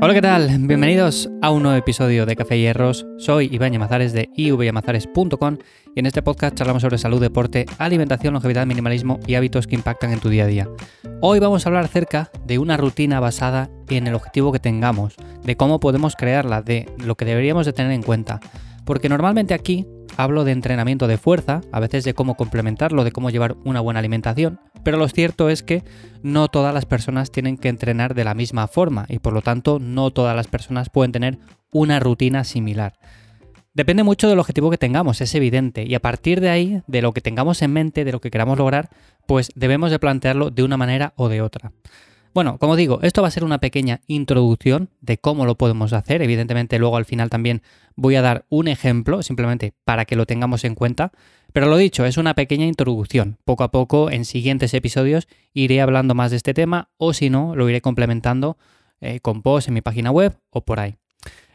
Hola, ¿qué tal? Bienvenidos a un nuevo episodio de Café y Hierros. Soy Iván Yamazares de ivyamazares.com y en este podcast charlamos sobre salud, deporte, alimentación, longevidad, minimalismo y hábitos que impactan en tu día a día. Hoy vamos a hablar acerca de una rutina basada en el objetivo que tengamos, de cómo podemos crearla, de lo que deberíamos de tener en cuenta. Porque normalmente aquí hablo de entrenamiento de fuerza, a veces de cómo complementarlo, de cómo llevar una buena alimentación, pero lo cierto es que no todas las personas tienen que entrenar de la misma forma y por lo tanto no todas las personas pueden tener una rutina similar. Depende mucho del objetivo que tengamos, es evidente, y a partir de ahí, de lo que tengamos en mente, de lo que queramos lograr, pues debemos de plantearlo de una manera o de otra. Bueno, como digo, esto va a ser una pequeña introducción de cómo lo podemos hacer. Evidentemente, luego al final también voy a dar un ejemplo, simplemente para que lo tengamos en cuenta. Pero lo dicho, es una pequeña introducción. Poco a poco, en siguientes episodios, iré hablando más de este tema o si no, lo iré complementando eh, con posts en mi página web o por ahí.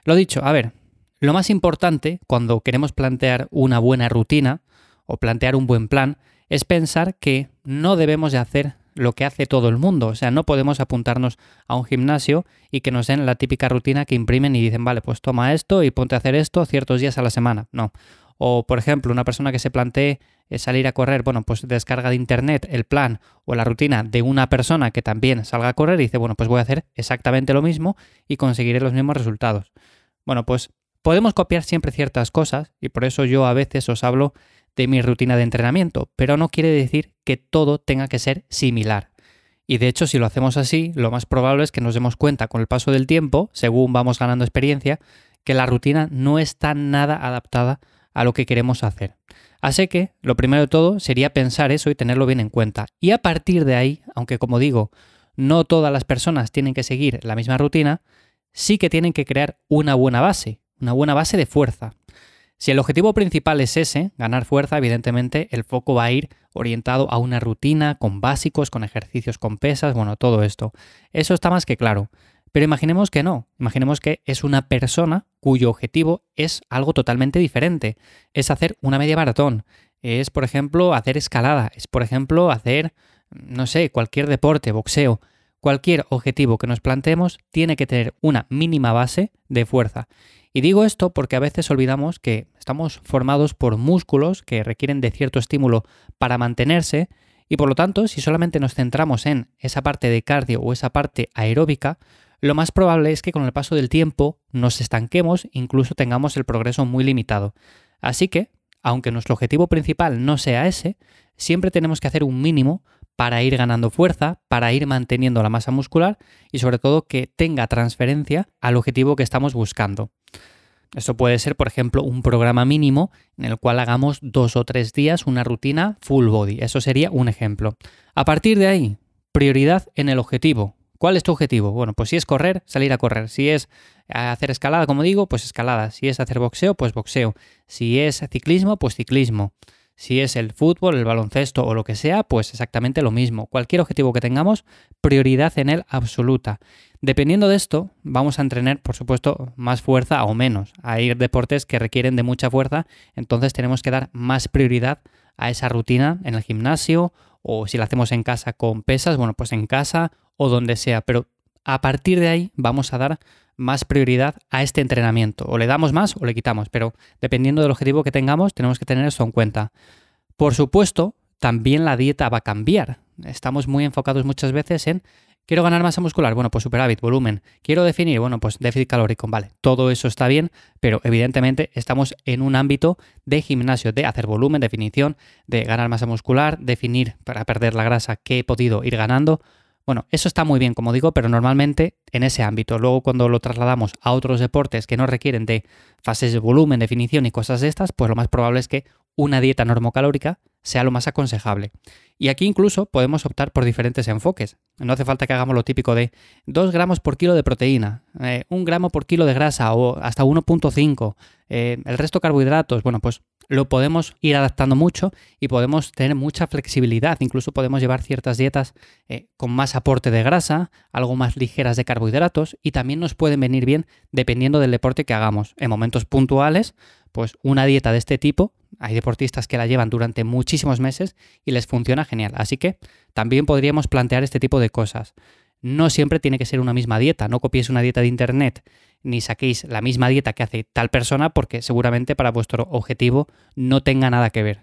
Lo dicho, a ver, lo más importante cuando queremos plantear una buena rutina o plantear un buen plan es pensar que no debemos de hacer lo que hace todo el mundo. O sea, no podemos apuntarnos a un gimnasio y que nos den la típica rutina que imprimen y dicen, vale, pues toma esto y ponte a hacer esto ciertos días a la semana. No. O, por ejemplo, una persona que se plantee eh, salir a correr, bueno, pues descarga de internet el plan o la rutina de una persona que también salga a correr y dice, bueno, pues voy a hacer exactamente lo mismo y conseguiré los mismos resultados. Bueno, pues podemos copiar siempre ciertas cosas y por eso yo a veces os hablo de mi rutina de entrenamiento, pero no quiere decir que todo tenga que ser similar. Y de hecho, si lo hacemos así, lo más probable es que nos demos cuenta con el paso del tiempo, según vamos ganando experiencia, que la rutina no está nada adaptada a lo que queremos hacer. Así que lo primero de todo sería pensar eso y tenerlo bien en cuenta. Y a partir de ahí, aunque como digo, no todas las personas tienen que seguir la misma rutina, sí que tienen que crear una buena base, una buena base de fuerza. Si el objetivo principal es ese, ganar fuerza, evidentemente el foco va a ir orientado a una rutina con básicos, con ejercicios con pesas, bueno, todo esto. Eso está más que claro. Pero imaginemos que no, imaginemos que es una persona cuyo objetivo es algo totalmente diferente. Es hacer una media maratón, es por ejemplo hacer escalada, es por ejemplo hacer, no sé, cualquier deporte, boxeo. Cualquier objetivo que nos planteemos tiene que tener una mínima base de fuerza. Y digo esto porque a veces olvidamos que estamos formados por músculos que requieren de cierto estímulo para mantenerse y por lo tanto si solamente nos centramos en esa parte de cardio o esa parte aeróbica, lo más probable es que con el paso del tiempo nos estanquemos, incluso tengamos el progreso muy limitado. Así que, aunque nuestro objetivo principal no sea ese, siempre tenemos que hacer un mínimo para ir ganando fuerza, para ir manteniendo la masa muscular y sobre todo que tenga transferencia al objetivo que estamos buscando. Esto puede ser, por ejemplo, un programa mínimo en el cual hagamos dos o tres días una rutina full body. Eso sería un ejemplo. A partir de ahí, prioridad en el objetivo. ¿Cuál es tu objetivo? Bueno, pues si es correr, salir a correr. Si es hacer escalada, como digo, pues escalada. Si es hacer boxeo, pues boxeo. Si es ciclismo, pues ciclismo. Si es el fútbol, el baloncesto o lo que sea, pues exactamente lo mismo. Cualquier objetivo que tengamos, prioridad en él absoluta. Dependiendo de esto, vamos a entrenar, por supuesto, más fuerza o menos. Hay deportes que requieren de mucha fuerza, entonces tenemos que dar más prioridad a esa rutina en el gimnasio o si la hacemos en casa con pesas, bueno, pues en casa o donde sea. Pero a partir de ahí vamos a dar más prioridad a este entrenamiento. O le damos más o le quitamos, pero dependiendo del objetivo que tengamos, tenemos que tener eso en cuenta. Por supuesto, también la dieta va a cambiar. Estamos muy enfocados muchas veces en quiero ganar masa muscular, bueno, pues superávit, volumen. Quiero definir, bueno, pues déficit calórico, vale. Todo eso está bien, pero evidentemente estamos en un ámbito de gimnasio, de hacer volumen, definición, de ganar masa muscular, definir para perder la grasa que he podido ir ganando. Bueno, eso está muy bien, como digo, pero normalmente en ese ámbito. Luego cuando lo trasladamos a otros deportes que no requieren de fases de volumen, definición y cosas de estas, pues lo más probable es que una dieta normocalórica sea lo más aconsejable. Y aquí incluso podemos optar por diferentes enfoques. No hace falta que hagamos lo típico de 2 gramos por kilo de proteína, 1 eh, gramo por kilo de grasa o hasta 1.5, eh, el resto carbohidratos. Bueno, pues lo podemos ir adaptando mucho y podemos tener mucha flexibilidad. Incluso podemos llevar ciertas dietas eh, con más aporte de grasa, algo más ligeras de carbohidratos y también nos pueden venir bien dependiendo del deporte que hagamos. En momentos puntuales, pues una dieta de este tipo, hay deportistas que la llevan durante muchísimos meses y les funciona genial. Así que también podríamos plantear este tipo de cosas. no siempre tiene que ser una misma dieta. No copiéis una dieta de internet ni saquéis la misma dieta que hace tal persona porque seguramente para vuestro objetivo no tenga nada que ver.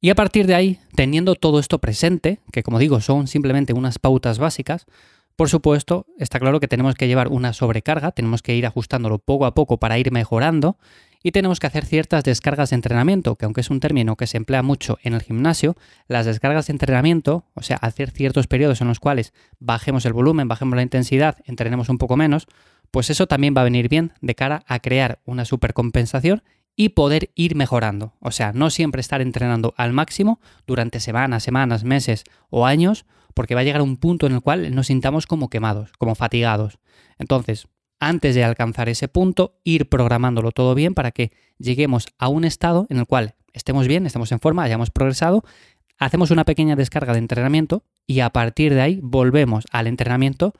Y a partir de ahí, teniendo todo esto presente, que como digo son simplemente unas pautas básicas, por supuesto, está claro que tenemos que llevar una sobrecarga, tenemos que ir ajustándolo poco a poco para ir mejorando y tenemos que hacer ciertas descargas de entrenamiento, que aunque es un término que se emplea mucho en el gimnasio, las descargas de entrenamiento, o sea, hacer ciertos periodos en los cuales bajemos el volumen, bajemos la intensidad, entrenemos un poco menos, pues eso también va a venir bien de cara a crear una supercompensación y poder ir mejorando. O sea, no siempre estar entrenando al máximo durante semanas, semanas, meses o años, porque va a llegar un punto en el cual nos sintamos como quemados, como fatigados. Entonces, antes de alcanzar ese punto, ir programándolo todo bien para que lleguemos a un estado en el cual estemos bien, estemos en forma, hayamos progresado, hacemos una pequeña descarga de entrenamiento y a partir de ahí volvemos al entrenamiento,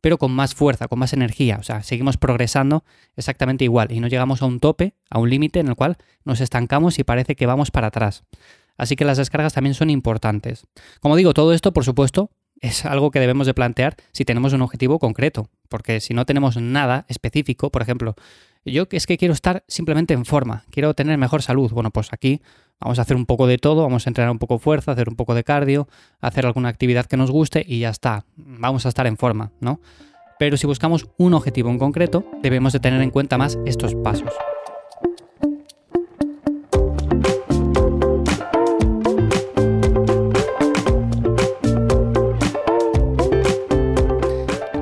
pero con más fuerza, con más energía. O sea, seguimos progresando exactamente igual y no llegamos a un tope, a un límite en el cual nos estancamos y parece que vamos para atrás. Así que las descargas también son importantes. Como digo, todo esto, por supuesto, es algo que debemos de plantear si tenemos un objetivo concreto, porque si no tenemos nada específico, por ejemplo, yo es que quiero estar simplemente en forma, quiero tener mejor salud, bueno, pues aquí vamos a hacer un poco de todo, vamos a entrenar un poco fuerza, hacer un poco de cardio, hacer alguna actividad que nos guste y ya está, vamos a estar en forma, ¿no? Pero si buscamos un objetivo en concreto, debemos de tener en cuenta más estos pasos.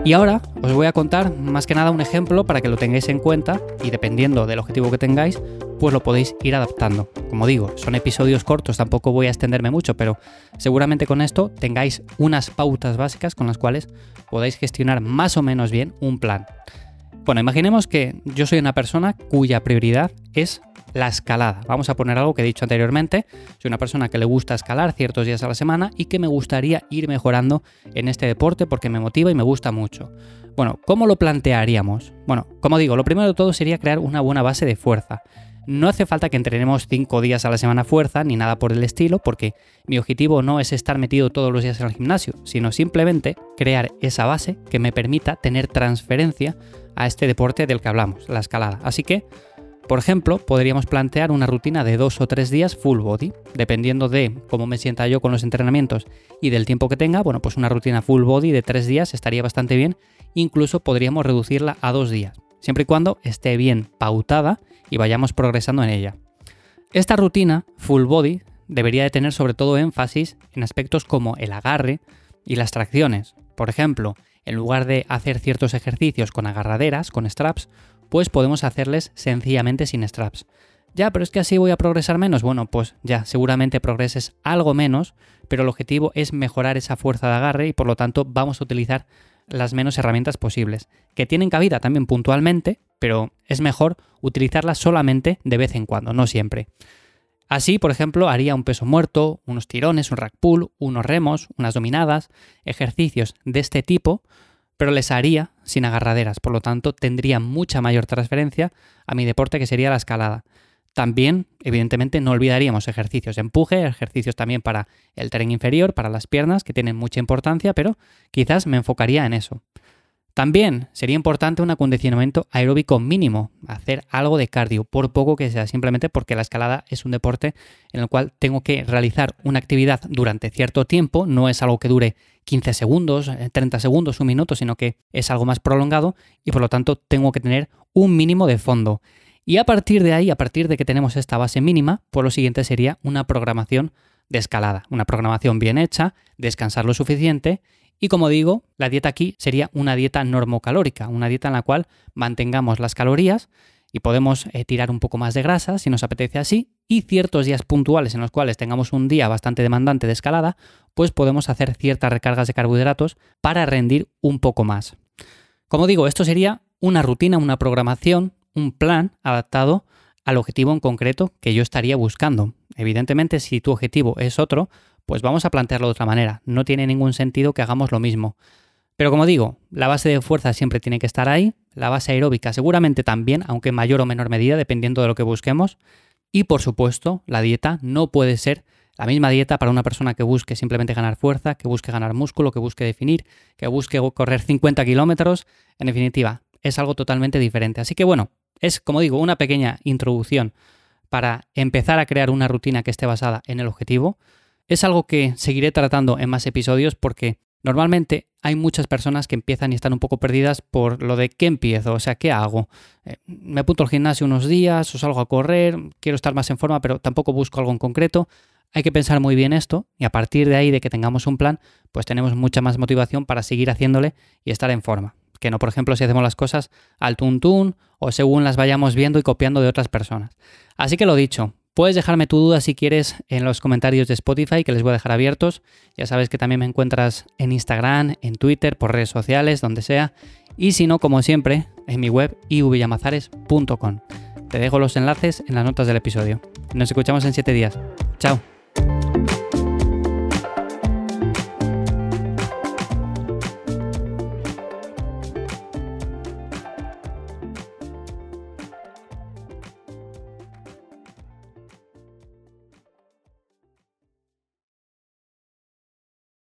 Y ahora os voy a contar más que nada un ejemplo para que lo tengáis en cuenta y dependiendo del objetivo que tengáis, pues lo podéis ir adaptando. Como digo, son episodios cortos, tampoco voy a extenderme mucho, pero seguramente con esto tengáis unas pautas básicas con las cuales podáis gestionar más o menos bien un plan. Bueno, imaginemos que yo soy una persona cuya prioridad es la escalada. Vamos a poner algo que he dicho anteriormente. Soy una persona que le gusta escalar ciertos días a la semana y que me gustaría ir mejorando en este deporte porque me motiva y me gusta mucho. Bueno, ¿cómo lo plantearíamos? Bueno, como digo, lo primero de todo sería crear una buena base de fuerza. No hace falta que entrenemos 5 días a la semana fuerza ni nada por el estilo, porque mi objetivo no es estar metido todos los días en el gimnasio, sino simplemente crear esa base que me permita tener transferencia a este deporte del que hablamos, la escalada. Así que por ejemplo, podríamos plantear una rutina de dos o tres días full body, dependiendo de cómo me sienta yo con los entrenamientos y del tiempo que tenga, bueno, pues una rutina full body de tres días estaría bastante bien, incluso podríamos reducirla a dos días, siempre y cuando esté bien pautada y vayamos progresando en ella. Esta rutina full body debería de tener sobre todo énfasis en aspectos como el agarre y las tracciones. Por ejemplo, en lugar de hacer ciertos ejercicios con agarraderas, con straps, pues podemos hacerles sencillamente sin straps. Ya, pero es que así voy a progresar menos. Bueno, pues ya, seguramente progreses algo menos, pero el objetivo es mejorar esa fuerza de agarre y por lo tanto vamos a utilizar las menos herramientas posibles, que tienen cabida también puntualmente, pero es mejor utilizarlas solamente de vez en cuando, no siempre. Así, por ejemplo, haría un peso muerto, unos tirones, un rack pull, unos remos, unas dominadas, ejercicios de este tipo, pero les haría sin agarraderas, por lo tanto tendría mucha mayor transferencia a mi deporte que sería la escalada. También, evidentemente, no olvidaríamos ejercicios de empuje, ejercicios también para el tren inferior, para las piernas, que tienen mucha importancia, pero quizás me enfocaría en eso. También sería importante un acondicionamiento aeróbico mínimo, hacer algo de cardio, por poco que sea, simplemente porque la escalada es un deporte en el cual tengo que realizar una actividad durante cierto tiempo, no es algo que dure 15 segundos, 30 eh, segundos, un minuto, sino que es algo más prolongado y por lo tanto tengo que tener un mínimo de fondo. Y a partir de ahí, a partir de que tenemos esta base mínima, pues lo siguiente sería una programación de escalada, una programación bien hecha, descansar lo suficiente y como digo, la dieta aquí sería una dieta normocalórica, una dieta en la cual mantengamos las calorías y podemos eh, tirar un poco más de grasa si nos apetece así y ciertos días puntuales en los cuales tengamos un día bastante demandante de escalada, pues podemos hacer ciertas recargas de carbohidratos para rendir un poco más. Como digo, esto sería una rutina, una programación, un plan adaptado al objetivo en concreto que yo estaría buscando. Evidentemente, si tu objetivo es otro, pues vamos a plantearlo de otra manera. No tiene ningún sentido que hagamos lo mismo. Pero como digo, la base de fuerza siempre tiene que estar ahí, la base aeróbica seguramente también, aunque en mayor o menor medida, dependiendo de lo que busquemos. Y por supuesto, la dieta no puede ser La misma dieta para una persona que busque simplemente ganar fuerza, que busque ganar músculo, que busque definir, que busque correr 50 kilómetros. En definitiva, es algo totalmente diferente. Así que bueno, es como digo, una pequeña introducción para empezar a crear una rutina que esté basada en el objetivo. Es algo que seguiré tratando en más episodios porque Normalmente hay muchas personas que empiezan y están un poco perdidas por lo de qué empiezo, o sea, qué hago. Eh, me apunto al gimnasio unos días o salgo a correr, quiero estar más en forma, pero tampoco busco algo en concreto. Hay que pensar muy bien esto y a partir de ahí de que tengamos un plan, pues tenemos mucha más motivación para seguir haciéndole y estar en forma. Que no, por ejemplo, si hacemos las cosas al tuntún o según las vayamos viendo y copiando de otras personas. Así que lo dicho, Puedes dejarme tu duda si quieres en los comentarios de Spotify, que les voy a dejar abiertos. Ya sabes que también me encuentras en Instagram, en Twitter, por redes sociales, donde sea. Y si no, como siempre, en mi web ivyamazares.com. Te dejo los enlaces en las notas del episodio. Nos escuchamos en 7 días. Chao.